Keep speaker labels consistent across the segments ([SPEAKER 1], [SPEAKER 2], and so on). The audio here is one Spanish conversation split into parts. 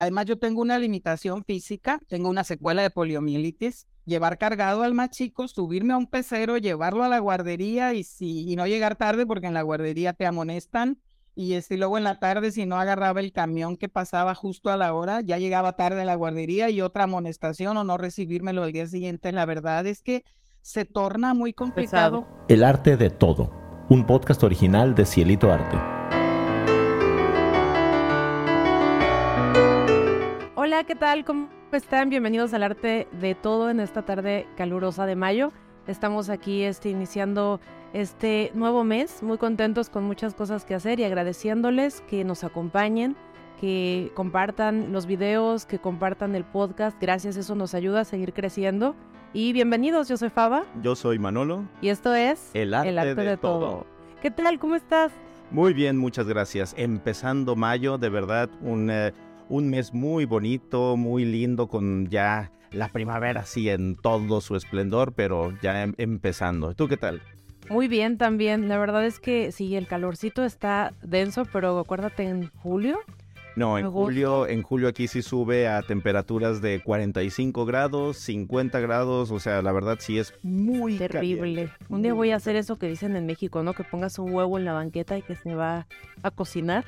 [SPEAKER 1] Además, yo tengo una limitación física, tengo una secuela de poliomielitis. Llevar cargado al más chico, subirme a un pecero, llevarlo a la guardería y, si, y no llegar tarde porque en la guardería te amonestan. Y este, luego en la tarde, si no agarraba el camión que pasaba justo a la hora, ya llegaba tarde a la guardería y otra amonestación o no recibírmelo el día siguiente. La verdad es que se torna muy complicado.
[SPEAKER 2] El arte de todo. Un podcast original de Cielito Arte.
[SPEAKER 3] Hola, ¿qué tal? ¿Cómo están? Bienvenidos al arte de todo en esta tarde calurosa de mayo. Estamos aquí este, iniciando este nuevo mes, muy contentos con muchas cosas que hacer y agradeciéndoles que nos acompañen, que compartan los videos, que compartan el podcast. Gracias, eso nos ayuda a seguir creciendo. Y bienvenidos, yo soy Faba.
[SPEAKER 4] Yo soy Manolo.
[SPEAKER 3] Y esto es
[SPEAKER 4] El arte, de, todo.
[SPEAKER 3] ¿Qué tal? ¿Cómo estás?
[SPEAKER 4] Muy bien, muchas gracias. Empezando mayo, de verdad, un... eh, un mes muy bonito, muy lindo, con ya la primavera así en todo su esplendor, pero ya em- empezando. ¿Tú qué tal?
[SPEAKER 3] Muy bien también. La verdad es que sí, el calorcito está denso, pero acuérdate en julio.
[SPEAKER 4] No, en julio, en julio aquí sí sube a temperaturas de 45 grados, 50 grados, o sea, la verdad sí es muy
[SPEAKER 3] Terrible.
[SPEAKER 4] caliente.
[SPEAKER 3] Un día voy a hacer eso que dicen en México, ¿no? Que pongas un huevo en la banqueta y que se va a cocinar.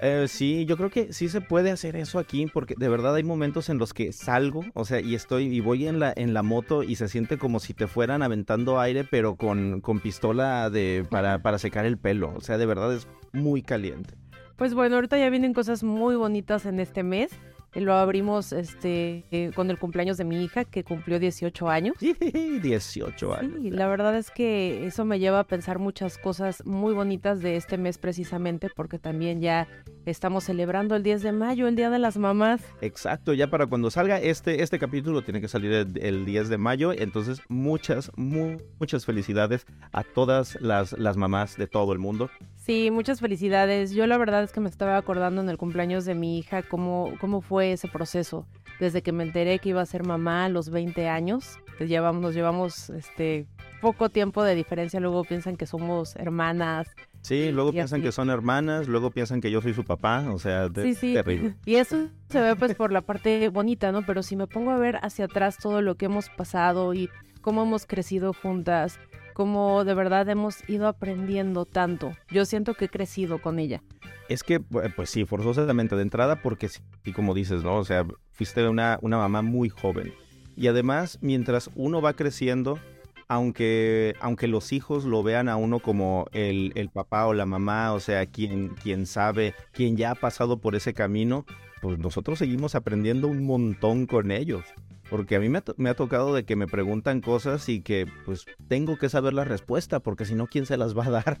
[SPEAKER 4] Eh, sí, yo creo que sí se puede hacer eso aquí porque de verdad hay momentos en los que salgo, o sea, y estoy y voy en la en la moto y se siente como si te fueran aventando aire, pero con, con pistola de para, para secar el pelo, o sea, de verdad es muy caliente.
[SPEAKER 3] Pues bueno, ahorita ya vienen cosas muy bonitas en este mes. Eh, Lo abrimos este eh, con el cumpleaños de mi hija que cumplió 18 años.
[SPEAKER 4] 18 años.
[SPEAKER 3] Sí, la verdad es que eso me lleva a pensar muchas cosas muy bonitas de este mes precisamente porque también ya estamos celebrando el 10 de mayo, el Día de las Mamás.
[SPEAKER 4] Exacto, ya para cuando salga este este capítulo tiene que salir el, el 10 de mayo, entonces muchas mu- muchas felicidades a todas las las mamás de todo el mundo.
[SPEAKER 3] Sí, muchas felicidades. Yo la verdad es que me estaba acordando en el cumpleaños de mi hija cómo, cómo fue ese proceso. Desde que me enteré que iba a ser mamá a los 20 años, pues llevamos, nos llevamos este poco tiempo de diferencia, luego piensan que somos hermanas.
[SPEAKER 4] Sí, luego piensan
[SPEAKER 3] así.
[SPEAKER 4] que son hermanas, luego piensan que yo soy su papá, o sea, de-
[SPEAKER 3] Sí, sí.
[SPEAKER 4] terrible.
[SPEAKER 3] Y eso se ve pues por la parte bonita, ¿no? Pero si me pongo a ver hacia atrás todo lo que hemos pasado y cómo hemos crecido juntas, cómo de verdad hemos ido aprendiendo tanto. Yo siento que he crecido con ella.
[SPEAKER 4] Es que, pu- pues sí, forzosamente de entrada, porque sí, y como dices, ¿no? O sea, fuiste una, una mamá muy joven. Y además, mientras uno va creciendo, aunque, aunque los hijos lo vean a uno como el, el papá o la mamá, o sea, quien, quien sabe, quien ya ha pasado por ese camino, pues nosotros seguimos aprendiendo un montón con ellos. Porque a mí me ha, to- me ha tocado de que me preguntan cosas y que pues tengo que saber la respuesta, porque si no, ¿quién se las va a dar?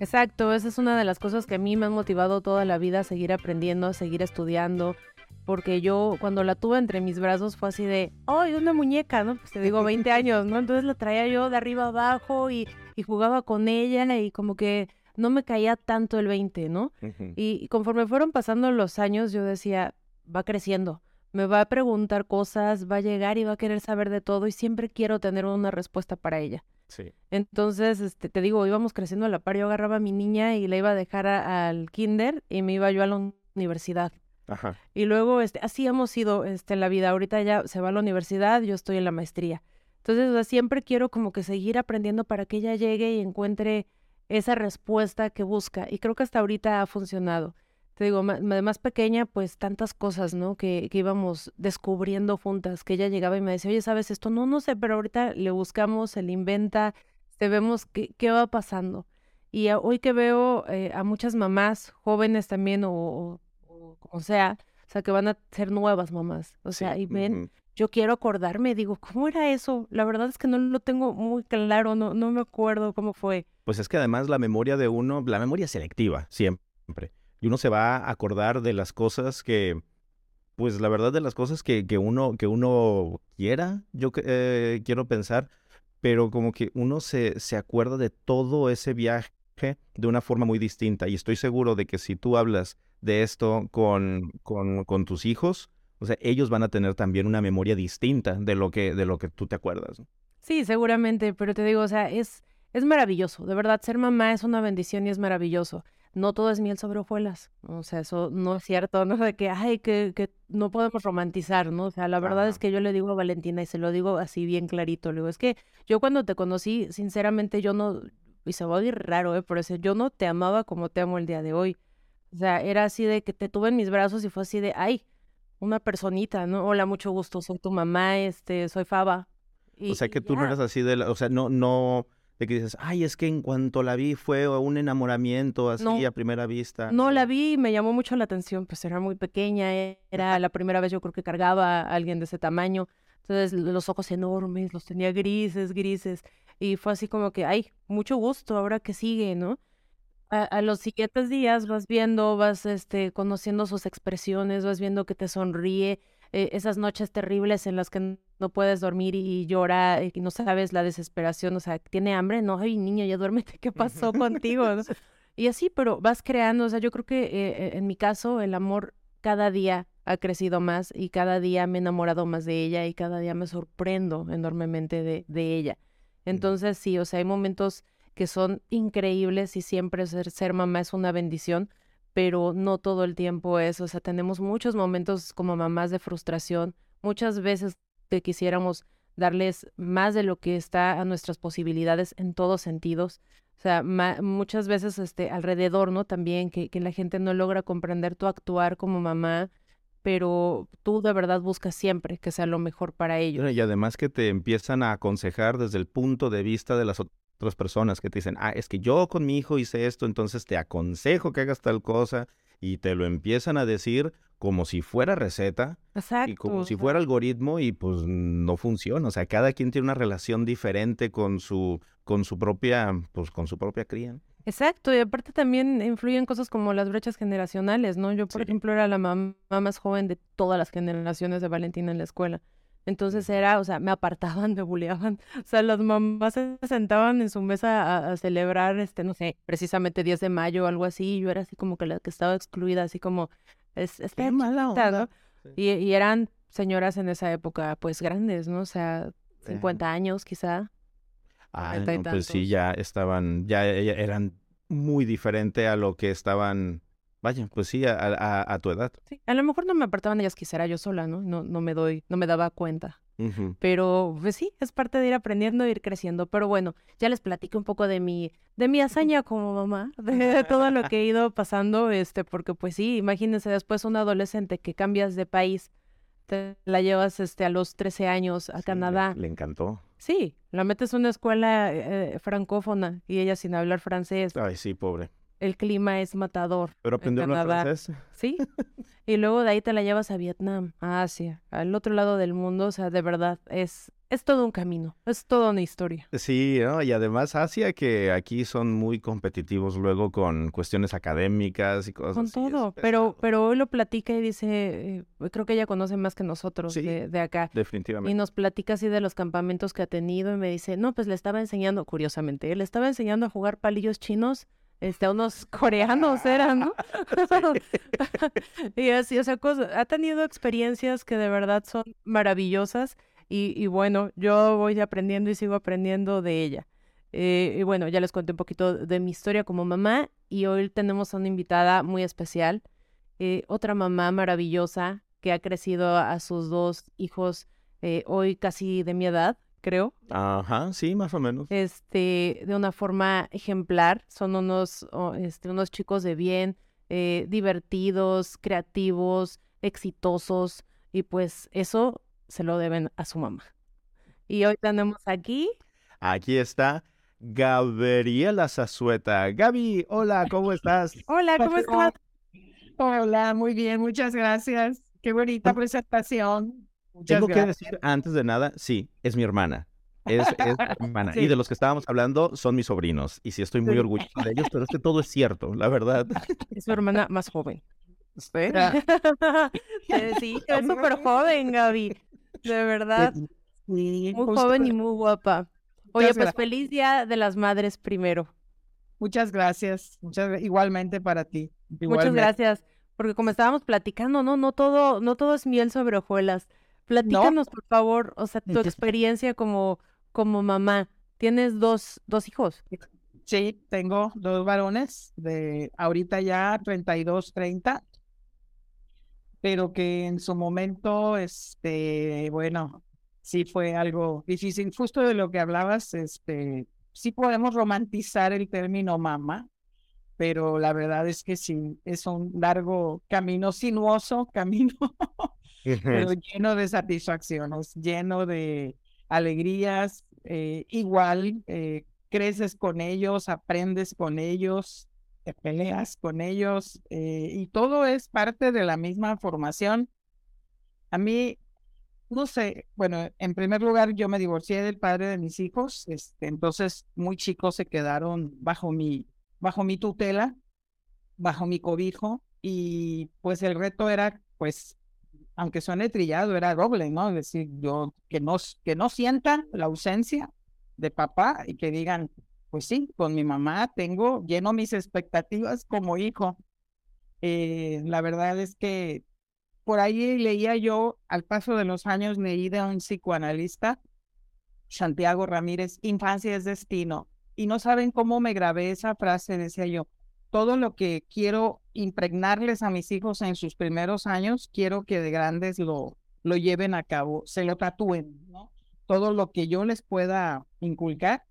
[SPEAKER 3] Exacto, esa es una de las cosas que a mí me han motivado toda la vida a seguir aprendiendo, a seguir estudiando, porque yo cuando la tuve entre mis brazos fue así de, ¡ay, una muñeca! ¿no? Pues te digo, 20 años, ¿no? Entonces la traía yo de arriba abajo y, y jugaba con ella y como que no me caía tanto el 20, ¿no? Y conforme fueron pasando los años, yo decía, va creciendo, me va a preguntar cosas, va a llegar y va a querer saber de todo y siempre quiero tener una respuesta para ella.
[SPEAKER 4] Sí.
[SPEAKER 3] Entonces, este, te digo, íbamos creciendo a la par. Yo agarraba a mi niña y la iba a dejar a- al kinder y me iba yo a la un- universidad.
[SPEAKER 4] Ajá.
[SPEAKER 3] Y luego, este, así hemos ido este, en la vida. Ahorita ya se va a la universidad, yo estoy en la maestría. Entonces, o sea, siempre quiero como que seguir aprendiendo para que ella llegue y encuentre esa respuesta que busca. Y creo que hasta ahorita ha funcionado. Te digo, de más pequeña, pues tantas cosas, ¿no? Que, que íbamos descubriendo juntas, que ella llegaba y me decía, oye, ¿sabes esto? No, no sé, pero ahorita le buscamos, se le inventa, te vemos qué, qué va pasando. Y a- hoy que veo eh, a muchas mamás jóvenes también, o, o, o como sea, o sea, que van a ser nuevas mamás, o sea, y ven, yo quiero acordarme, digo, ¿cómo era eso? La verdad es que no lo tengo muy claro, no, no me acuerdo cómo fue.
[SPEAKER 4] Pues es que además la memoria de uno, la memoria selectiva, siempre. Y uno se va a acordar de las cosas que, pues la verdad de las cosas que, que uno, que uno quiera, yo eh, quiero pensar, pero como que uno se, se acuerda de todo ese viaje de una forma muy distinta. Y estoy seguro de que si tú hablas de esto con, con, tus hijos, o sea, ellos van a tener también una memoria distinta de lo que, de lo que tú te acuerdas.
[SPEAKER 3] Sí, seguramente, pero te digo, o sea, es, es maravilloso, de verdad, ser mamá es una bendición y es maravilloso. No todo es miel sobre hojuelas. O sea, eso no es cierto, ¿no? De que, ay, que, que no podemos romantizar, ¿no? O sea, la verdad es que yo le digo a Valentina y se lo digo así bien clarito. Le digo, es que yo cuando te conocí, sinceramente, yo no, y se va a oír raro, ¿eh? Por eso yo no te amaba como te amo el día de hoy. O sea, era así de que te tuve en mis brazos y fue así de, ay, una personita, ¿no? Hola, mucho gusto, soy tu mamá, este, soy Faba.
[SPEAKER 4] o sea, que tú no eras así de, la, o sea, no, no de que dices, ay, es que en cuanto la vi fue un enamoramiento así a primera vista.
[SPEAKER 3] No, la vi y me llamó mucho la atención, pues era muy pequeña, era la primera vez yo creo que cargaba a alguien de ese tamaño, entonces los ojos enormes, los tenía grises, grises, y fue así como que, ay, mucho gusto, ahora que sigue, ¿no? A, a, los siguientes días vas viendo, vas este, conociendo sus expresiones, vas viendo que te sonríe, eh, esas noches terribles en las que no puedes dormir y, llora y no sabes la desesperación, o sea, tiene hambre, no, ay niño, ya duérmete, ¿qué pasó contigo? Y así, pero vas creando, o sea, yo creo que eh, eh, en mi caso el amor cada día ha crecido más y cada día me he enamorado más de ella y cada día me sorprendo enormemente de, de ella. Entonces, sí, o sea, hay momentos que son increíbles y siempre ser, ser mamá es una bendición, pero no todo el tiempo es, o sea, tenemos muchos momentos como mamás de frustración, muchas veces que quisiéramos darles más de lo que está a nuestras posibilidades en todos sentidos. O sea, muchas veces este, alrededor, ¿no? También que, que la gente no logra comprender tu actuar como mamá, pero tú de verdad buscas siempre que sea lo mejor para ellos.
[SPEAKER 4] Y además que te empiezan a aconsejar desde el punto de vista de las otras personas que te dicen, ah, es que yo con mi hijo hice esto, entonces te aconsejo que hagas tal cosa y te lo empiezan a decir como si fuera receta
[SPEAKER 3] Exacto.
[SPEAKER 4] y como si fuera algoritmo y pues no funciona, o sea, cada quien tiene una relación diferente con su con su propia pues con su propia cría.
[SPEAKER 3] Exacto, y aparte también influyen cosas como las brechas generacionales, ¿no? Yo, por ejemplo, era la mamá más joven de todas las generaciones de Valentina en la escuela. Entonces era, o sea, me apartaban, me buleaban. O sea, las mamás se sentaban en su mesa a, celebrar, este, no sé, precisamente 10 de mayo o algo así. Y yo era así como que la que estaba excluida, así como, es, es mala onda. Y, y, eran señoras en esa época, pues grandes, ¿no? O sea, 50 años quizá.
[SPEAKER 4] Ah, pues sí, ya estaban, ya eran muy diferente a lo que estaban Vaya, pues sí, a, tu edad.
[SPEAKER 3] Sí, a lo mejor no me apartaban ellas, quisiera yo sola, ¿no? No, no me doy, no me daba cuenta. Pero pues sí, es parte de ir aprendiendo e ir creciendo. Pero bueno, ya les platiqué un poco de mi, de mi hazaña como mamá, de, todo lo que he ido pasando, este, porque pues sí, imagínense después un adolescente que cambias de país, te la llevas este a los 13 años a Canadá.
[SPEAKER 4] Le, encantó.
[SPEAKER 3] Sí, la metes en una escuela eh, francófona y ella sin hablar francés.
[SPEAKER 4] Ay, sí, pobre
[SPEAKER 3] el clima es matador.
[SPEAKER 4] Pero aprendió francés.
[SPEAKER 3] Sí. y luego de ahí te la llevas a Vietnam, a Asia, al otro lado del mundo. O sea, de verdad, es, es todo un camino, es toda una historia.
[SPEAKER 4] Sí, ¿no? y además Asia, que aquí son muy competitivos luego con cuestiones académicas y cosas
[SPEAKER 3] con todo, pero, pero hoy lo platica y dice, eh, creo que ella conoce más que nosotros de, de, acá.
[SPEAKER 4] Definitivamente.
[SPEAKER 3] Y nos platica así de los campamentos que ha tenido y me dice, no, pues le estaba enseñando, curiosamente, le estaba enseñando a jugar palillos chinos este, unos coreanos eran, ¿no? y así, o sea, ha tenido experiencias que de verdad son maravillosas y, y, bueno, yo voy aprendiendo y sigo aprendiendo de ella. Eh, y bueno, ya les conté un poquito de mi historia como mamá y hoy tenemos a una invitada muy especial, eh, otra mamá maravillosa que ha crecido a sus dos hijos eh, hoy casi de mi edad, creo.
[SPEAKER 4] Ajá, sí, más o menos.
[SPEAKER 3] Este, de una forma ejemplar. Son unos, este, unos chicos de bien, eh, divertidos, creativos, exitosos, y pues eso se lo deben a su mamá. Y hoy tenemos aquí.
[SPEAKER 4] Aquí está Gabriela Zazueta. Gaby, hola, ¿cómo estás?
[SPEAKER 3] hola, ¿cómo estás?
[SPEAKER 1] Hola, muy bien, muchas gracias. Qué bonita presentación.
[SPEAKER 4] Tengo que decir antes de nada, sí, es mi hermana. Es, es mi hermana. Y de los que estábamos hablando son mis sobrinos. Y sí, estoy muy orgulloso de ellos, pero es que todo es cierto, la verdad.
[SPEAKER 3] Es su hermana más joven. Espera. sí, es súper joven, Gaby. De verdad. muy joven y muy guapa. Oye, pues feliz día de las madres primero.
[SPEAKER 1] Muchas gracias. Muchas, igualmente para ti.
[SPEAKER 3] Muchas gracias. Porque como estábamos platicando, no, no todo, no todo es miel sobre hojuelas. Platícanos, por favor, o sea, tu experiencia como, como mamá. Tienes dos, dos hijos.
[SPEAKER 1] Sí, tengo dos varones de ahorita ya 32, 30, pero que en su momento, este, bueno, sí fue algo difícil. Justo de lo que hablabas, este, sí podemos romantizar el término mamá, pero la verdad es que sí, es un largo camino sinuoso, camino, pero lleno de satisfacciones, lleno de alegrías, eh, igual eh, creces con ellos, aprendes con ellos, te peleas con ellos eh, y todo es parte de la misma formación. A mí, no sé, bueno, en primer lugar yo me divorcié del padre de mis hijos, este, entonces muy chicos se quedaron bajo mi, bajo mi tutela, bajo mi cobijo y pues el reto era pues aunque suene trillado, era doble, ¿no? Es decir, yo que no, que no la ausencia de papá y que digan, pues sí, con mi mamá tengo, lleno mis expectativas como hijo. Eh, la verdad es que por ahí leía yo, al paso de los años, leí de un psicoanalista, Santiago Ramírez, infancia es destino. Y no saben cómo me grabé esa frase, decía yo, todo lo que quiero impregnarles a mis hijos en sus primeros años, quiero que de grandes lo, lo lleven a cabo, se lo tatúen, ¿no? todo lo que yo les pueda inculcar.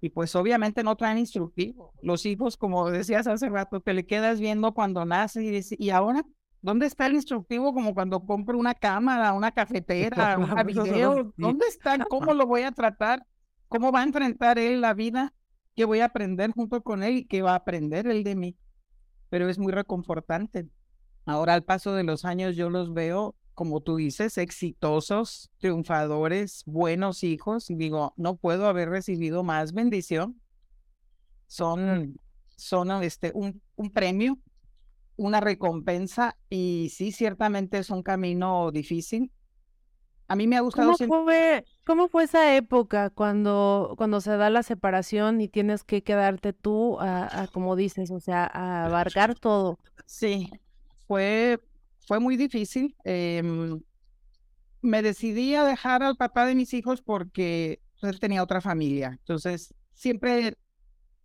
[SPEAKER 1] Y pues obviamente no traen instructivo. Los hijos, como decías hace rato, te le quedas viendo cuando nace y dices, ¿y ahora? ¿Dónde está el instructivo como cuando compro una cámara, una cafetera, un video? ¿Dónde está? ¿Cómo lo voy a tratar? ¿Cómo va a enfrentar él la vida? ¿Qué voy a aprender junto con él y qué va a aprender él de mí? Pero es muy reconfortante. Ahora al paso de los años yo los veo como tú dices, exitosos, triunfadores, buenos hijos. Y digo, no puedo haber recibido más bendición. Son, son este, un, un premio, una recompensa y sí, ciertamente es un camino difícil. A mí me ha gustado.
[SPEAKER 3] ¿Cómo, fue, ¿Cómo fue esa época cuando, cuando se da la separación y tienes que quedarte tú a, a como dices, o sea, a abarcar todo?
[SPEAKER 1] Sí, fue fue muy difícil. Em, me decidí a dejar al papá de mis hijos porque él tenía otra familia. Entonces, siempre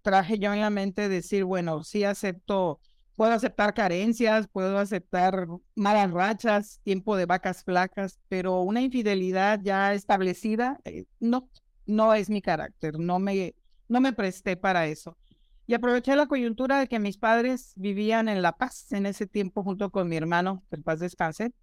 [SPEAKER 1] traje yo en la mente decir, bueno, sí acepto, puedo aceptar carencias, puedo aceptar malas rachas, tiempo de vacas flacas, pero una infidelidad ya establecida, eh, no, no es mi carácter, no me, no me presté para eso. Y aproveché la coyuntura de que mis padres vivían en La Paz en ese tiempo junto con mi hermano, el paz descanse,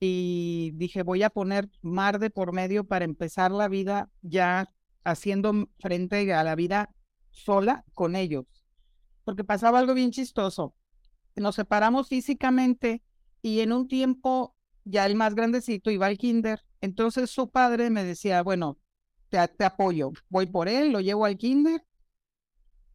[SPEAKER 1] y dije, voy a poner mar de por medio para empezar la vida ya haciendo frente a la vida sola con ellos. Porque pasaba algo bien chistoso. Nos separamos físicamente y en un tiempo ya el más grandecito iba al kinder. Entonces su padre me decía, bueno, te, te apoyo, voy por él, lo llevo al kinder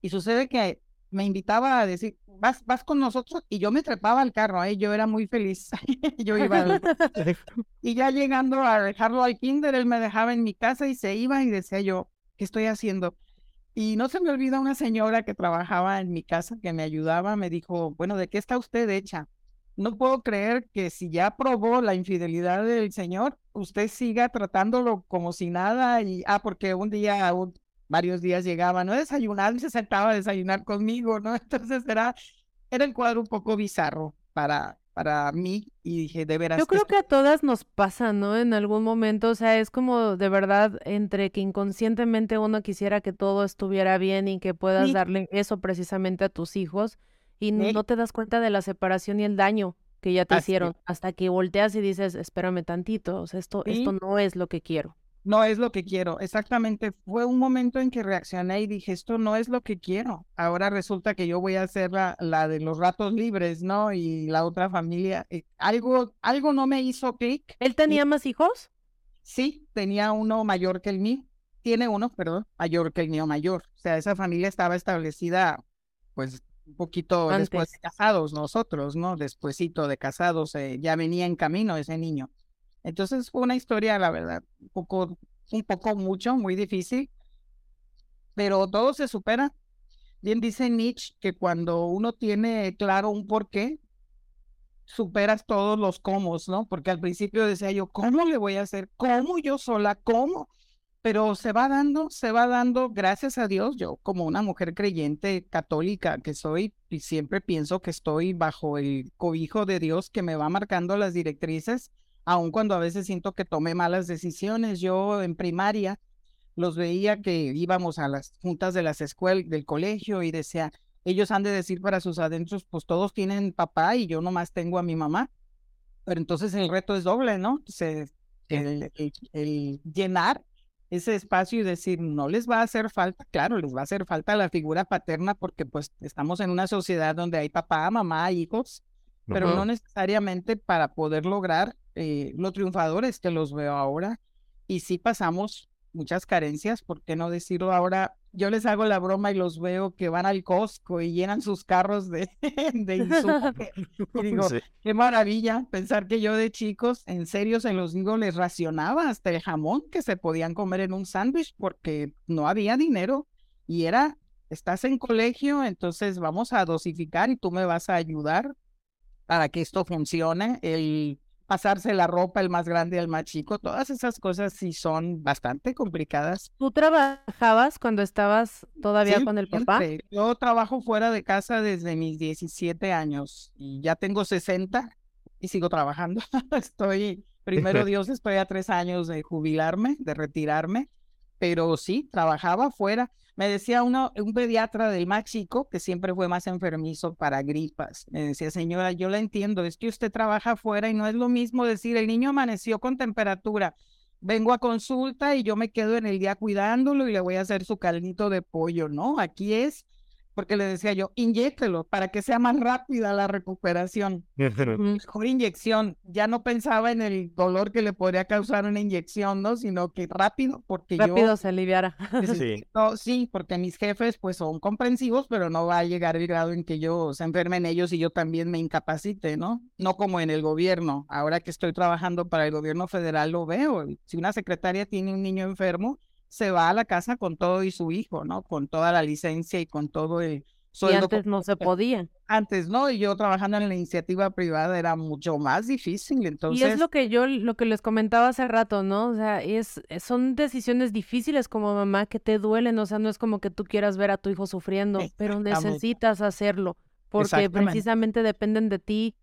[SPEAKER 1] y sucede que me invitaba a decir, vas, vas con nosotros, y yo me trepaba al carro, ¿eh? yo era muy feliz. yo iba. y ya llegando a dejarlo al kinder, él me dejaba en mi casa y se iba y decía yo, ¿qué estoy haciendo? Y no se me olvida una señora que trabajaba en mi casa, que me ayudaba, me dijo, bueno, ¿de qué está usted hecha? No puedo creer que si ya probó la infidelidad del señor, usted siga tratándolo como si nada y, ah, porque un día varios días llegaba, no desayunaba se sentaba a desayunar conmigo, ¿no? Entonces era, era el cuadro un poco bizarro para, para mí y dije, de veras.
[SPEAKER 3] Yo creo que a todas nos pasa, ¿no? En algún momento, o sea, es como de verdad entre que inconscientemente uno quisiera que todo estuviera bien y que puedas darle eso precisamente a tus hijos y no te das cuenta de la separación y el daño que ya te hicieron hasta que volteas y dices, espérame tantito, o sea, esto, esto no es lo que quiero
[SPEAKER 1] no es lo que quiero. Exactamente, fue un momento en que reaccioné y dije, esto no es lo que quiero. Ahora resulta que yo voy a hacer la, la de los ratos libres, ¿no? Y la otra familia, eh, algo, algo no me hizo clic.
[SPEAKER 3] ¿Él tenía más hijos?
[SPEAKER 1] Sí, tenía uno mayor que el mío. Tiene uno, perdón, mayor que el mío mayor. O sea, esa familia estaba establecida, pues, un poquito después de casados nosotros, ¿no? Despuésito de casados, eh, ya venía en camino ese niño. Entonces fue una historia, la verdad, un poco, un poco mucho, muy difícil, pero todo se supera. Bien dice Nietzsche que cuando uno tiene claro un porqué, superas todos los cómo, ¿no? Porque al principio decía yo, ¿cómo le voy a hacer? ¿Cómo yo sola? ¿Cómo? pero se va dando, se va dando, gracias a Dios, yo como una mujer creyente católica que soy, y siempre pienso que estoy bajo el cobijo de Dios que me va marcando las directrices, aun cuando a veces siento que tomé malas decisiones. Yo en primaria los veía que íbamos a las juntas de las escuelas, del colegio y decía, ellos han de decir para sus adentros, pues todos tienen papá y yo nomás tengo a mi mamá. Pero entonces el reto es doble, ¿no? Se, el, el llenar ese espacio y decir, no les va a hacer falta, claro, les va a hacer falta la figura paterna porque pues estamos en una sociedad donde hay papá, mamá, hijos, pero no necesariamente para poder lograr eh, los triunfadores que los veo ahora. Y sí pasamos muchas carencias, ¿por qué no decirlo ahora? Yo les hago la broma y los veo que van al Costco y llenan sus carros de, de insumos. y digo, qué maravilla pensar que yo de chicos, en serio se los digo, les racionaba hasta el jamón que se podían comer en un sándwich porque no había dinero y era, estás en colegio, entonces vamos a dosificar y tú me vas a ayudar para que esto funcione. El pasarse la ropa el más grande al más chico, todas esas cosas sí son bastante complicadas.
[SPEAKER 3] ¿Tú trabajabas cuando estabas todavía con el papá?
[SPEAKER 1] Yo trabajo fuera de casa desde mis 17 años y ya tengo 60 y sigo trabajando. estoy, primero Dios, estoy a tres años de jubilarme, de retirarme, pero sí, trabajaba fuera. Me decía un pediatra del más que siempre fue más enfermizo para gripas, me decía, señora, yo la entiendo, es que usted trabaja afuera y no es lo mismo decir, el niño amaneció con temperatura, vengo a consulta y yo me quedo en el día cuidándolo y le voy a hacer su caldito de pollo, ¿no? Aquí es porque le decía yo, inyéctelo para que sea más rápida la recuperación. Mejor inyección. Ya no pensaba en el dolor que le podría causar una inyección, ¿no? Sino que rápido, porque
[SPEAKER 3] rápido se aliviara.
[SPEAKER 1] sí. sí, porque mis jefes pues son comprensivos, pero no va a llegar el grado en que yo se enfermen ellos y yo también me incapacite, ¿no? No como en el gobierno. Ahora que estoy trabajando para el gobierno federal lo veo. Si una secretaria tiene un niño enfermo, se va a la casa con todo y su hijo, ¿no? Con toda la licencia y con todo el
[SPEAKER 3] sueldo. Y antes no se podía.
[SPEAKER 1] Antes, ¿no? Y yo trabajando en la iniciativa privada era mucho más difícil, entonces...
[SPEAKER 3] Y es lo que yo, lo que les comentaba hace rato, ¿no? O sea, es, son decisiones difíciles como mamá que te duelen, o sea, no es como que tú quieras ver a tu hijo sufriendo, pero necesitas hacerlo, porque precisamente dependen de ti,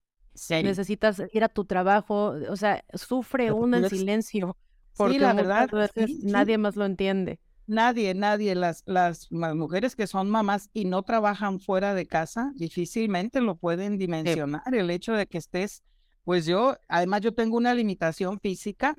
[SPEAKER 3] necesitas ir a tu trabajo, o sea, sufre uno en silencio. Porque la verdad, nadie más lo entiende.
[SPEAKER 1] Nadie, nadie. Las, las, mujeres que son mamás y no trabajan fuera de casa, difícilmente lo pueden dimensionar. El hecho de que estés, pues yo, además yo tengo una limitación física,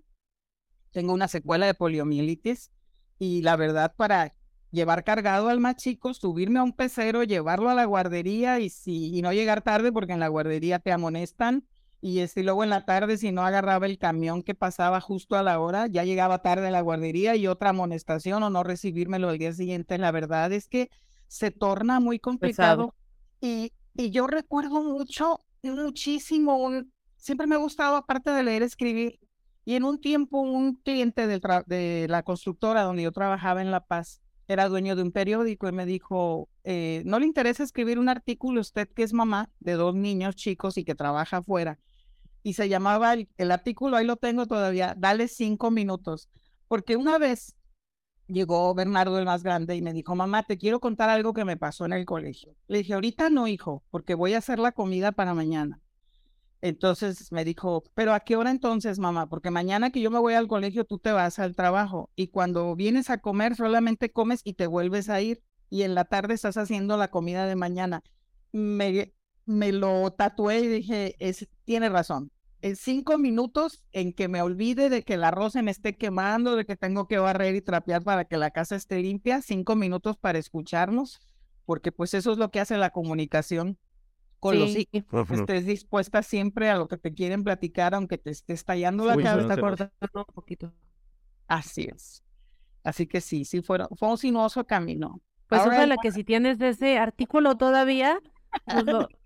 [SPEAKER 1] tengo una secuela de poliomielitis y la verdad para llevar cargado al más chico, subirme a un pecero, llevarlo a la guardería y, si, y no llegar tarde porque en la guardería te amonestan y este, luego en la tarde, si no agarraba el camión que pasaba justo a la hora, ya llegaba tarde a la guardería y otra amonestación o no recibírmelo el día siguiente. La verdad es que se torna muy complicado. Y, y yo recuerdo mucho, muchísimo, un, siempre me ha gustado, aparte de leer, escribir. Y en un tiempo, un cliente del de la constructora donde yo trabajaba en La Paz era dueño de un periódico y me dijo, eh, ¿no le interesa escribir un artículo usted que es mamá de dos niños chicos y que trabaja afuera? Y se llamaba el, artículo, ahí lo tengo todavía, dale cinco minutos, porque una vez llegó Bernardo el más grande y me dijo, mamá, te quiero contar algo que me pasó en el colegio. Le dije, ahorita no, hijo, porque voy a hacer la comida para mañana. Entonces me dijo, pero ¿a qué hora entonces, mamá? Porque mañana que yo me voy al colegio, tú te vas al trabajo y cuando vienes a comer solamente comes y te vuelves a ir y en la tarde estás haciendo la comida de mañana. Me, me lo tatué y dije, es, tiene razón. En cinco minutos en que me olvide de que el arroz se me esté quemando, de que tengo que barrer y trapear para que la casa esté limpia, cinco minutos para escucharnos, porque pues eso es lo que hace la comunicación con los hijos. Estés dispuesta siempre a lo que te quieren platicar, aunque te esté estallando la cabeza. cortando un poquito. Así es. Así que sí, sí, fue, fue un sinuoso camino.
[SPEAKER 3] Pues ojalá que si tienes ese artículo todavía, pues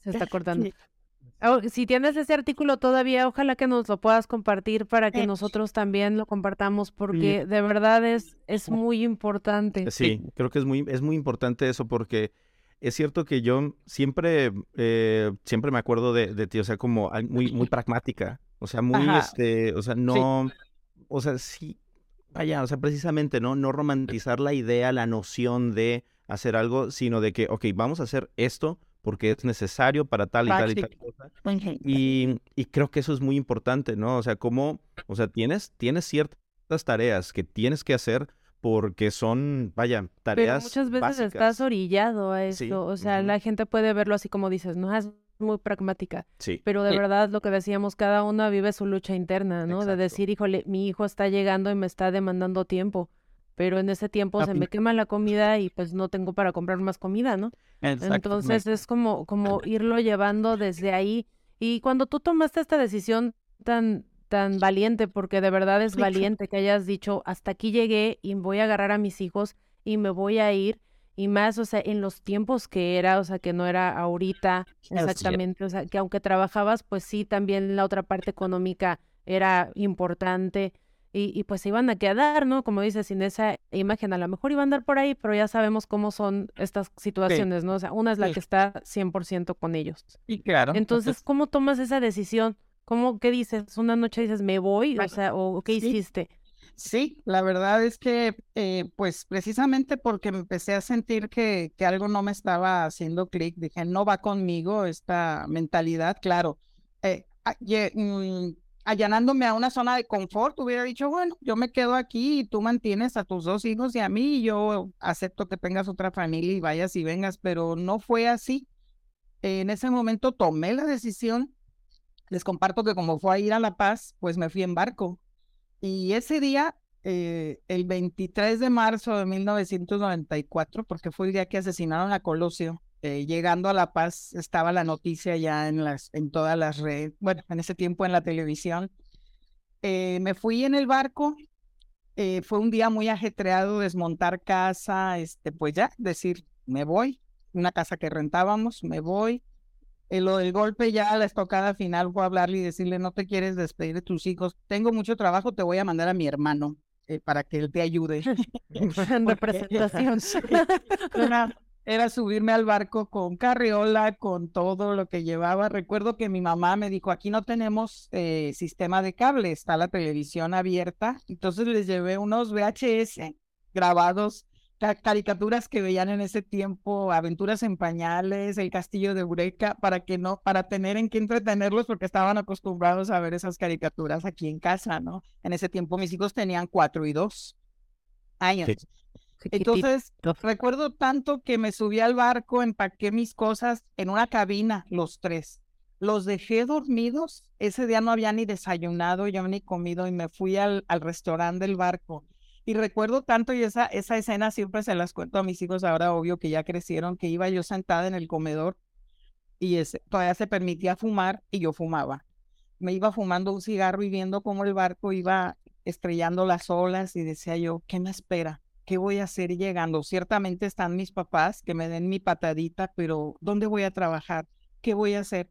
[SPEAKER 3] se está cortando. Oh, si tienes ese artículo todavía, ojalá que nos lo puedas compartir para que nosotros también lo compartamos, porque de verdad es, es muy importante.
[SPEAKER 4] Sí, creo que es muy, es muy importante eso, porque es cierto que yo siempre, eh, siempre me acuerdo de, ti, o sea, como muy, muy pragmática, o sea, muy, este, o sea, no, o sea, sí, vaya, o sea, precisamente, ¿no? No romantizar la idea, la noción de hacer algo, sino de que, ok, vamos a hacer esto porque es necesario para tal y tal y tal cosa. Y, y, creo que eso es muy importante, ¿no? O sea, como, o sea, tienes, tienes ciertas tareas que tienes que hacer porque son, vaya, tareas.
[SPEAKER 3] Pero muchas veces estás orillado a eso. o sea, la gente puede verlo así como dices, no es muy pragmática.
[SPEAKER 4] Sí.
[SPEAKER 3] Pero de verdad, lo que decíamos, cada uno vive su lucha interna, ¿no? De decir, híjole, mi hijo está llegando y me está demandando tiempo pero en ese tiempo se me quema la comida y pues no tengo para comprar más comida, ¿no? Entonces es como, como irlo llevando desde ahí. Y cuando tú tomaste esta decisión tan, tan valiente, porque de verdad es valiente que hayas dicho, hasta aquí llegué y voy a agarrar a mis hijos y me voy a ir, y más, o sea, en los tiempos que era, o sea, que no era ahorita exactamente, o sea, que aunque trabajabas, pues sí, también la otra parte económica era importante y, pues se iban a quedar, ¿no? Como dices, sin esa imagen, a lo mejor iban a andar por ahí, pero ya sabemos cómo son estas situaciones, ¿no? O sea, una es la que está 100% con ellos.
[SPEAKER 1] Y claro.
[SPEAKER 3] Entonces, ¿cómo tomas esa decisión? ¿Cómo, qué dices? Una noche dices, me voy, o sea, o qué hiciste?
[SPEAKER 1] Sí, la verdad es que, eh, pues precisamente porque me empecé a sentir que, que algo no me estaba haciendo clic, dije, no va conmigo esta mentalidad, claro. Eh, ah, mm, allanándome a una zona de confort, hubiera dicho, bueno, yo me quedo aquí y tú mantienes a tus dos hijos y a mí y yo acepto que tengas otra familia y vayas y vengas, pero no fue así. En ese momento tomé la decisión. Les comparto que como fue a ir a La Paz, pues me fui en barco. Y ese día, eh, el 23 de marzo de 1994, porque fue el día que asesinaron a Colosio, eh, llegando a La Paz estaba la noticia ya en, las, en todas las redes, bueno, en ese tiempo en la televisión. Eh, me fui en el barco, eh, fue un día muy ajetreado, desmontar casa, este, pues ya, decir, me voy, una casa que rentábamos, me voy. lo del golpe ya, la estocada final fue hablarle y decirle, no te quieres despedir de tus hijos, tengo mucho trabajo, te voy a mandar a mi hermano. para que él te ayude.
[SPEAKER 3] en representación
[SPEAKER 1] era subirme al barco con carriola, con todo lo que llevaba. Recuerdo que mi mamá me dijo, aquí no tenemos eh, sistema de cable, está la televisión abierta. Entonces les llevé unos VHS grabados, caricaturas que veían en ese tiempo, Aventuras en Pañales, El Castillo de Eureka, para que no, para tener en qué entretenerlos porque estaban acostumbrados a ver esas caricaturas aquí en casa, ¿no? En ese tiempo mis hijos tenían cuatro y dos años. Entonces, recuerdo tanto que me subí al barco, empaqué mis cosas en una cabina, los tres. Los dejé dormidos. Ese día no había ni desayunado, yo ni comido y me fui al, al restaurante del barco. Y recuerdo tanto y esa, esa escena siempre se las cuento a mis hijos ahora, obvio que ya crecieron, que iba yo sentada en el comedor y ese, todavía se permitía fumar y yo fumaba. Me iba fumando un cigarro y viendo cómo el barco iba estrellando las olas y decía yo, ¿qué me espera? ¿Qué voy a hacer llegando? Ciertamente están mis papás que me den mi patadita, pero ¿dónde voy a trabajar? ¿Qué voy a hacer?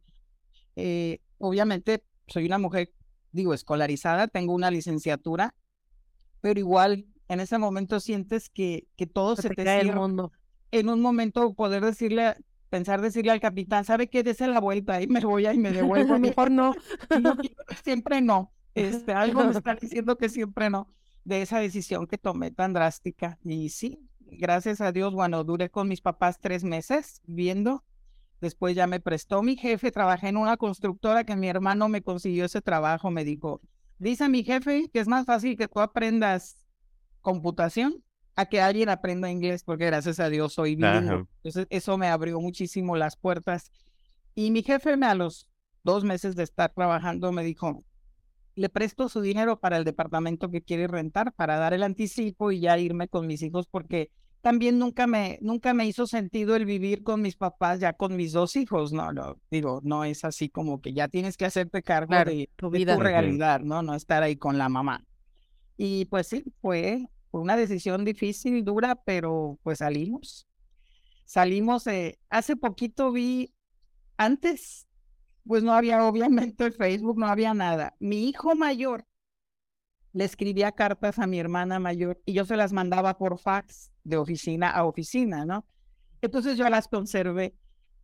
[SPEAKER 1] Eh, obviamente soy una mujer, digo, escolarizada, tengo una licenciatura, pero igual en ese momento sientes que, que todo se, te, cae el mundo. En un momento poder decirle, pensar decirle al capitán, ¿sabe qué? Dese la vuelta y me voy y me devuelvo.
[SPEAKER 3] Mejor no.
[SPEAKER 1] siempre no. Este, algo me está diciendo que siempre no de esa decisión que tomé tan drástica. Y sí, gracias a Dios, bueno, duré con mis papás tres meses viendo. Después ya me prestó mi jefe, trabajé en una constructora que mi hermano me consiguió ese trabajo, me dijo, dice mi jefe que es más fácil que tú aprendas computación a que alguien aprenda inglés, porque gracias a Dios soy bilingüe. Entonces eso me abrió muchísimo las puertas. Y mi jefe me a los dos meses de estar trabajando me dijo, le presto su dinero para el departamento que quiere rentar, para dar el anticipo y ya irme con mis hijos, porque también nunca me, nunca me hizo sentido el vivir con mis papás ya con mis dos hijos, no, no, digo, no es así como que ya tienes que hacerte cargo de, tu vida. realidad, ¿no? No estar ahí con la mamá. Y pues sí, fue, una decisión difícil, dura, pero pues salimos. Salimos, eh, hace poquito vi, antes pues no había obviamente Facebook, no había nada. Mi hijo mayor le escribía cartas a mi hermana mayor y yo se las mandaba por fax de oficina a oficina, ¿no? Entonces yo las conservé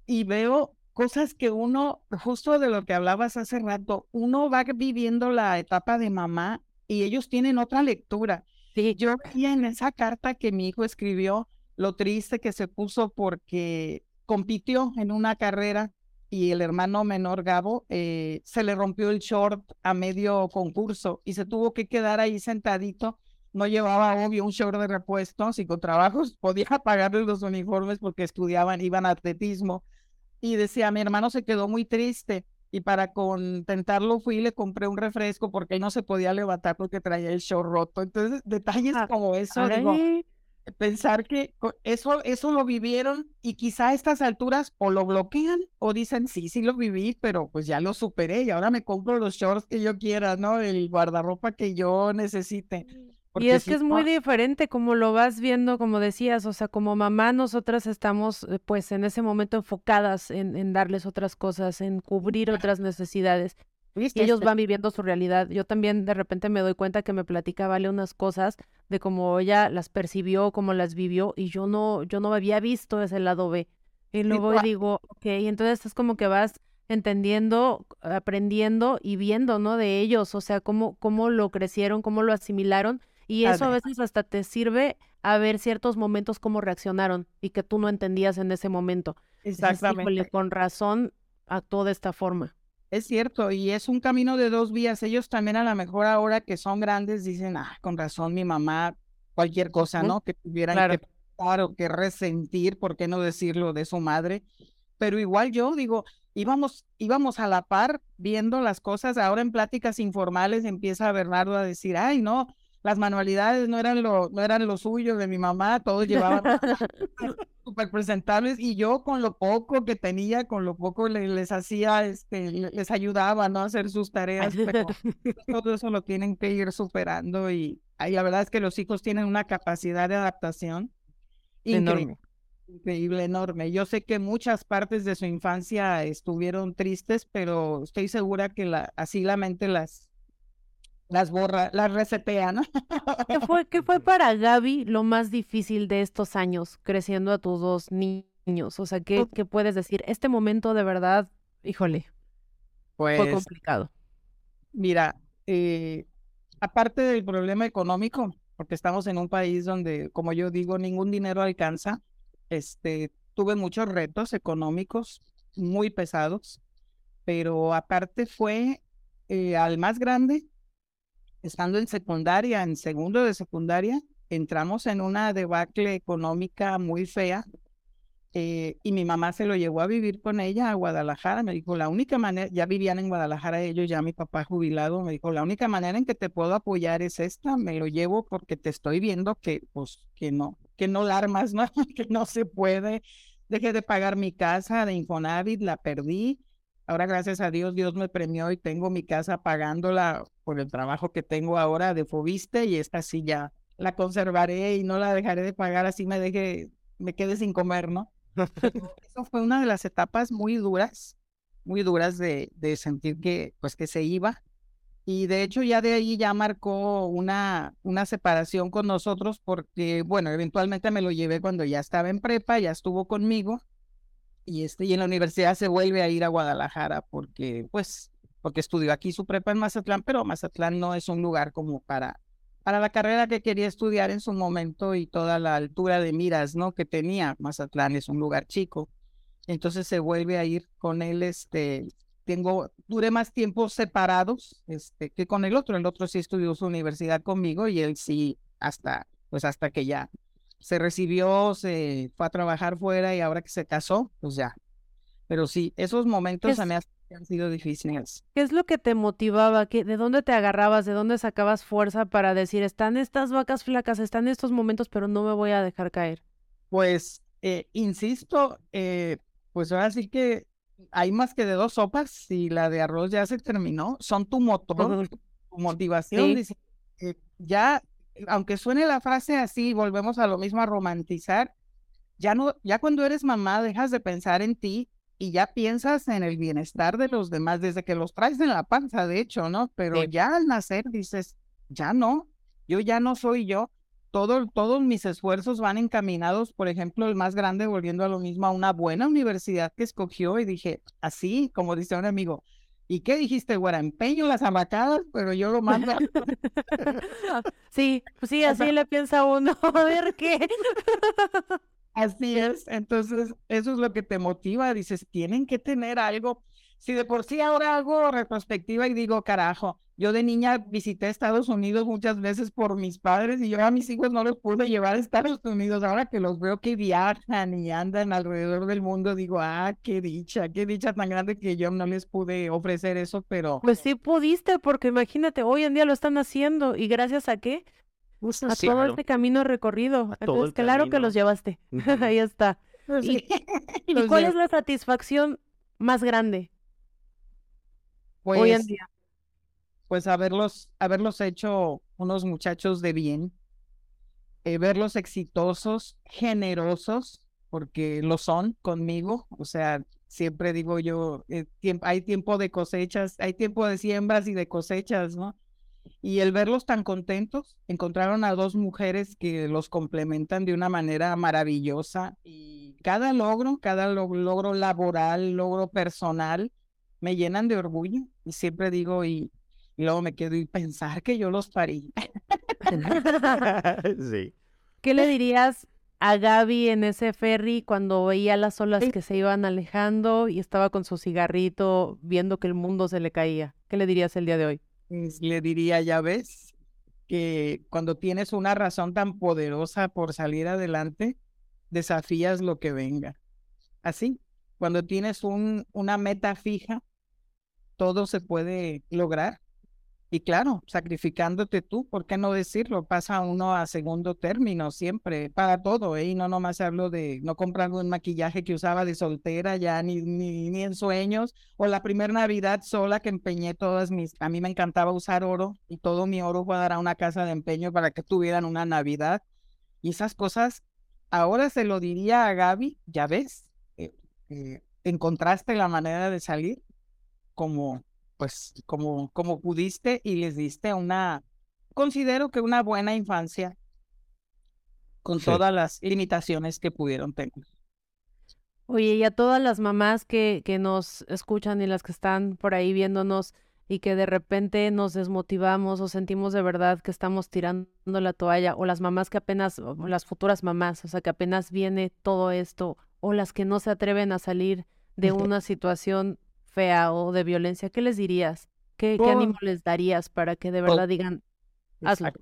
[SPEAKER 1] y veo cosas que uno, justo de lo que hablabas hace rato, uno va viviendo la etapa de mamá y ellos tienen otra lectura.
[SPEAKER 3] Sí.
[SPEAKER 1] Yo veía en esa carta que mi hijo escribió lo triste que se puso porque compitió en una carrera y el hermano menor Gabo eh, se le rompió el short a medio concurso y se tuvo que quedar ahí sentadito. No llevaba, obvio, un short de repuesto, y con trabajos podía pagarles los uniformes porque estudiaban, iban a atletismo. Y decía, mi hermano se quedó muy triste y para contentarlo fui y le compré un refresco porque él no se podía levantar porque traía el short roto. Entonces, detalles
[SPEAKER 3] Ah,
[SPEAKER 1] como eso, digo, pensar que eso, eso lo vivieron y quizá a estas alturas o lo bloquean o dicen, sí, sí lo viví, pero pues ya lo superé y ahora me compro los shorts que yo quiera, ¿no? El guardarropa que yo necesite.
[SPEAKER 3] Y es que es muy diferente como lo vas viendo, como decías, o sea, como mamá nosotras estamos eh, pues en ese momento enfocadas en, en darles otras cosas, en cubrir otras necesidades. Y ellos van viviendo su realidad. Yo también de repente me doy cuenta que me platica Vale unas cosas de cómo ella las percibió, cómo las vivió, y yo no, yo no había visto ese lado B. Y luego
[SPEAKER 1] cua-
[SPEAKER 3] digo, ok, y entonces es como que vas entendiendo, aprendiendo y viendo, ¿no? De ellos, o sea, cómo, cómo lo crecieron, cómo lo asimilaron, y eso a veces hasta te sirve a ver ciertos momentos cómo reaccionaron y que tú no entendías en ese momento.
[SPEAKER 1] Exactamente.
[SPEAKER 3] "Híjole, con razón actuó de esta forma.
[SPEAKER 1] Es cierto, y es un camino de dos vías. Ellos también a lo mejor ahora que son grandes dicen, ah, con razón mi mamá, cualquier cosa, ¿no? Que tuvieran
[SPEAKER 3] claro.
[SPEAKER 1] que pensar o que resentir, ¿por qué no decirlo de su madre? Pero igual yo digo, íbamos, íbamos a la par viendo las cosas. Ahora en pláticas informales empieza Bernardo a decir, ay, no, las manualidades no eran lo, no eran lo suyo de mi mamá, todos llevaban súper presentables y yo con lo poco que tenía, con lo poco le- les hacía, este, le- les ayudaba, ¿no? A hacer sus tareas, pero todo eso lo tienen que ir superando y, la verdad es que los hijos tienen una capacidad de adaptación increíble,
[SPEAKER 3] Enorme.
[SPEAKER 1] increíble, enorme. Yo sé que muchas partes de su infancia estuvieron tristes, pero estoy segura que la, así la mente las, las borra, las resetea, ¿no?
[SPEAKER 3] ¿Qué fue, qué fue para Gaby lo más difícil de estos años creciendo a tus dos ni- niños? O sea, ¿qué, qué puedes decir? Este momento de verdad, híjole, fue
[SPEAKER 1] Pues
[SPEAKER 3] complicado.
[SPEAKER 1] Mira, eh, aparte del problema económico, porque estamos en un país donde, como yo digo, ningún dinero alcanza, este, tuve muchos retos económicos muy pesados, pero aparte fue eh, al más grande, estando en secundaria, en segundo de secundaria, entramos en una debacle económica muy fea eh, y mi mamá se lo llevó a vivir con ella a Guadalajara. Me dijo, la única manera, ya vivían en Guadalajara ellos, ya mi papá jubilado, me dijo, la única manera en que te puedo apoyar es esta, me lo llevo porque te estoy viendo que, pues, que no, que no la armas, ¿no? que no se puede. Dejé de pagar mi casa de Infonavit, la perdí. Ahora, gracias a Dios, Dios me premió y tengo mi casa pagándola por el trabajo que tengo ahora de Fobiste y esta sí ya la conservaré y no la dejaré de pagar, así me deje, me quede sin comer, ¿no? Eso fue una de las etapas muy duras, muy duras de, de sentir que, pues, que se iba. Y de hecho ya de ahí ya marcó una, una separación con nosotros porque, bueno, eventualmente me lo llevé cuando ya estaba en prepa, ya estuvo conmigo y, este, y en la universidad se vuelve a ir a Guadalajara porque, pues, porque estudió aquí su prepa en Mazatlán, pero Mazatlán no es un lugar como para, para la carrera que quería estudiar en su momento y toda la altura de miras, ¿no? Que tenía. Mazatlán es un lugar chico. Entonces se vuelve a ir con él, este, tengo, duré más tiempo separados, este, que con el otro. El otro sí estudió su universidad conmigo y él sí hasta, pues hasta que ya se recibió, se fue a trabajar fuera y ahora que se casó, pues ya. Pero sí, esos momentos
[SPEAKER 3] Es-
[SPEAKER 1] hacen que han sido difíciles.
[SPEAKER 3] ¿Qué es lo que te motivaba? ¿Qué, ¿De dónde te agarrabas? ¿De dónde sacabas fuerza para decir, están estas vacas flacas, están estos momentos, pero no me voy a dejar caer?
[SPEAKER 1] Pues, eh, insisto, eh, pues ahora sí que hay más que de dos sopas y la de arroz ya se terminó. Son tu motor, tu motivación.
[SPEAKER 3] Sí.
[SPEAKER 1] dice, eh, ya, aunque suene la frase así, volvemos a lo mismo a romantizar. Ya no, ya cuando eres mamá dejas de pensar en ti y ya piensas en el bienestar de los demás desde que los traes en la panza, de hecho, ¿no? Pero
[SPEAKER 3] Sí.
[SPEAKER 1] ya al nacer dices, ya no, yo ya no soy yo. Todo, todos mis esfuerzos van encaminados, por ejemplo, el más grande, volviendo a lo mismo, a una buena universidad que escogió y dije, así, como dice un amigo, ¿Y qué dijiste, güera? Empeño las amacadas, pero yo lo mando.
[SPEAKER 3] sí, pues sí, así le piensa uno. A ver qué.
[SPEAKER 1] Así es. Entonces, eso es lo que te motiva. Dices, tienen que tener algo. Si de por sí ahora hago retrospectiva y digo, carajo, yo de niña visité Estados Unidos muchas veces por mis padres y yo a mis hijos no los pude llevar a Estados Unidos. Ahora que los veo que viajan y andan alrededor del mundo, digo, ah, qué dicha, qué dicha tan grande que yo no les pude ofrecer eso, pero...
[SPEAKER 3] Pues sí pudiste, porque imagínate, hoy en día lo están haciendo y gracias a qué? A todo este camino recorrido. Entonces, claro que los llevaste. Ahí está. Pues ¿Y, cuál es la satisfacción más grande hoy en pues día?
[SPEAKER 1] pues haberlos, haberlos hecho unos muchachos de bien, eh, verlos exitosos, generosos, porque lo son conmigo, o sea, siempre digo yo, eh, hay tiempo de cosechas, hay tiempo de siembras y de cosechas, ¿no? Y el verlos tan contentos, encontraron a dos mujeres que los complementan de una manera maravillosa y cada logro, cada logro laboral, logro personal, me llenan de orgullo y siempre digo, y y luego me quedo y pensar que yo los parí.
[SPEAKER 4] sí.
[SPEAKER 3] ¿Qué le dirías a Gaby en ese ferry cuando veía las olas que se iban alejando y estaba con su cigarrito viendo que el mundo se le caía? ¿Qué le dirías el día de hoy?
[SPEAKER 1] Pues, le diría, ya ves, que cuando tienes una razón tan poderosa por salir adelante, desafías lo que venga. Así, cuando tienes un, una meta fija, todo se puede lograr y claro, sacrificándote tú, ¿por qué no decirlo? Pasa uno a segundo término siempre, para todo, ¿eh? Y no nomás hablo de no comprar un maquillaje que usaba de soltera ya, ni, ni, ni en sueños, o la primera Navidad sola que empeñé todas mis, a mí me encantaba usar oro y todo mi oro fue a dar a una casa de empeño para que tuvieran una Navidad. Y esas cosas, ahora se lo diría a Gaby, ya ves, eh, eh, encontraste la manera de salir como pues como, como pudiste y les diste una, considero que una buena infancia con todas las limitaciones que pudieron tener.
[SPEAKER 3] Oye, y a todas las mamás que, que nos escuchan y las que están por ahí viéndonos y que de repente nos desmotivamos o sentimos de verdad que estamos tirando la toalla, o las mamás que apenas, o las futuras mamás, o sea, que apenas viene todo esto, o las que no se atreven a salir de una situación fea o de violencia, ¿qué les dirías? ¿Qué, ánimo les darías para que de verdad digan, hazlo?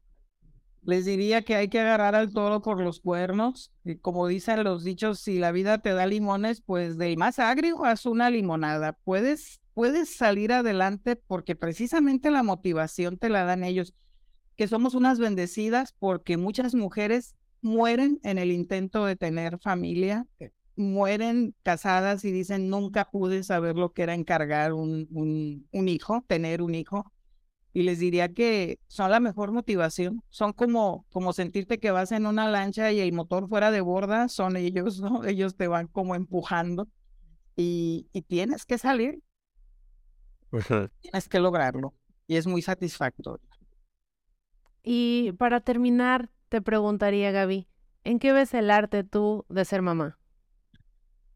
[SPEAKER 1] Les diría que hay que agarrar al toro por los cuernos. Y como dicen los dichos, si la vida te da limones, pues del más agrio haz una limonada. Puedes, puedes salir adelante porque precisamente la motivación te la dan ellos. Que somos unas bendecidas porque muchas mujeres mueren en el intento de tener familia, mueren casadas y dicen, nunca pude saber lo que era encargar un, un, hijo, tener un hijo. Y les diría que son la mejor motivación. Son como, como sentirte que vas en una lancha y el motor fuera de borda, son ellos, ¿no? Ellos te van como empujando y, y tienes que salir. tienes que lograrlo. Y es muy satisfactorio.
[SPEAKER 3] Y para terminar, te preguntaría, Gaby, ¿en qué ves el arte tú de ser mamá?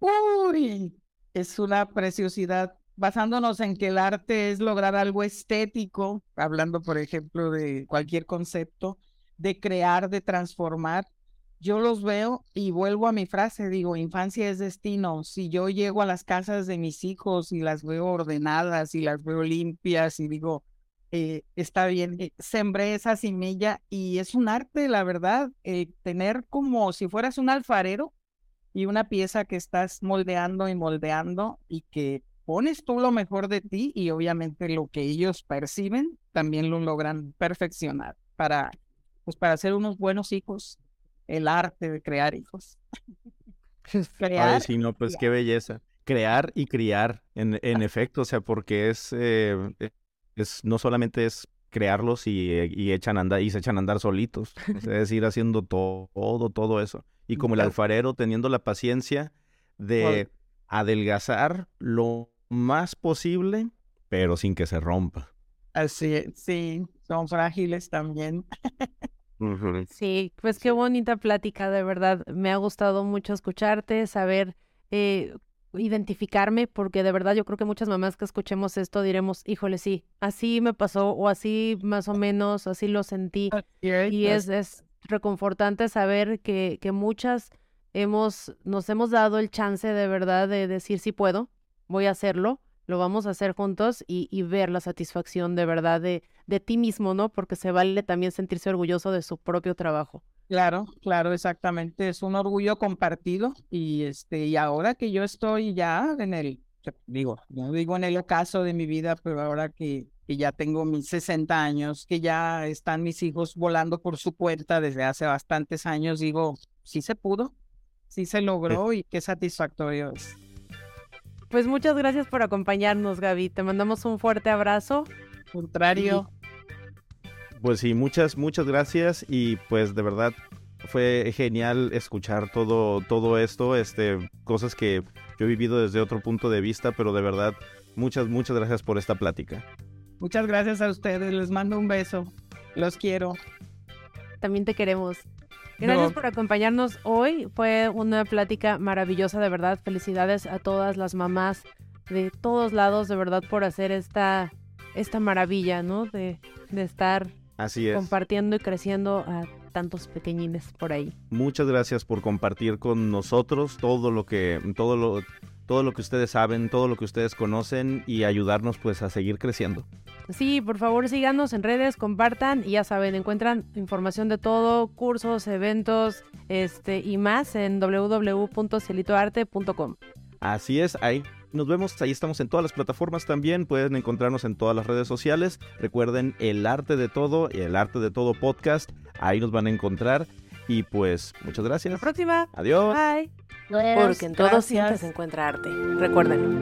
[SPEAKER 1] Uy, es una preciosidad. Basándonos en que el arte es lograr algo estético, hablando, por ejemplo, de cualquier concepto, de crear, de transformar, yo los veo y vuelvo a mi frase, digo, infancia es destino. Si yo llego a las casas de mis hijos y las veo ordenadas y las veo limpias y digo, eh, está bien, eh, sembré esa semilla y es un arte, la verdad, eh, tener como si fueras un alfarero y una pieza que estás moldeando y moldeando y que pones tú lo mejor de ti y obviamente lo que ellos perciben también lo logran perfeccionar para pues para ser unos buenos hijos el arte de crear hijos.
[SPEAKER 4] Crear sí no pues qué belleza. Crear y criar en, en efecto o sea porque es eh, es no solamente es crearlos y, y echan andar y se echan a andar solitos es decir haciendo todo todo todo eso y como el alfarero teniendo la paciencia de adelgazar lo más posible, pero sin que se rompa.
[SPEAKER 1] Así, sí, son frágiles también.
[SPEAKER 3] Sí, pues qué bonita plática, de verdad. Me ha gustado mucho escucharte, saber eh, identificarme, porque de verdad yo creo que muchas mamás que escuchemos esto diremos, híjole, sí, así me pasó o así más o menos, así lo sentí. Y es, es reconfortante saber que, que muchas hemos, nos hemos dado el chance de verdad de decir sí puedo, voy a hacerlo, lo vamos a hacer juntos y, y ver la satisfacción de verdad de, de ti mismo, ¿no? Porque se vale también sentirse orgulloso de su propio trabajo.
[SPEAKER 1] Claro, claro, exactamente. Es un orgullo compartido y este y ahora que yo estoy ya en el digo, no digo en el ocaso de mi vida, pero ahora que, que ya tengo mis 60 años, que ya están mis hijos volando por su cuenta desde hace bastantes años, digo, sí se pudo, sí se logró y qué satisfactorio es.
[SPEAKER 3] Pues muchas gracias por acompañarnos, Gaby. Te mandamos un fuerte abrazo.
[SPEAKER 1] Contrario.
[SPEAKER 4] Pues sí, muchas, muchas gracias y pues de verdad fue genial escuchar todo, todo esto, este, cosas que yo he vivido desde otro punto de vista, pero de verdad, muchas, muchas gracias por esta plática.
[SPEAKER 1] Muchas gracias a ustedes, les mando un beso, los quiero.
[SPEAKER 3] También te queremos. Gracias
[SPEAKER 1] No.
[SPEAKER 3] por acompañarnos hoy. Fue una plática maravillosa, de verdad. Felicidades a todas las mamás de todos lados, de verdad, por hacer esta, esta maravilla, ¿no? De, de estar
[SPEAKER 4] Así es.
[SPEAKER 3] compartiendo y creciendo a tantos pequeñines por ahí.
[SPEAKER 4] Muchas gracias por compartir con nosotros todo lo que, todo lo, todo lo que ustedes saben, todo lo que ustedes conocen y ayudarnos pues a seguir creciendo.
[SPEAKER 3] Sí, por favor síganos en redes, compartan y ya saben, encuentran información de todo, cursos, eventos, este y más en www.cielitoarte.com.
[SPEAKER 4] Así es, ahí nos vemos, ahí estamos en todas las plataformas también, pueden encontrarnos en todas las redes sociales. Recuerden el arte de todo y el arte de todo podcast, ahí nos van a encontrar y pues muchas
[SPEAKER 3] Hasta la
[SPEAKER 4] gracias.
[SPEAKER 3] próxima.
[SPEAKER 4] Adiós.
[SPEAKER 3] Bye. Porque en todo siempre se encuentra arte. Recuérdenlo.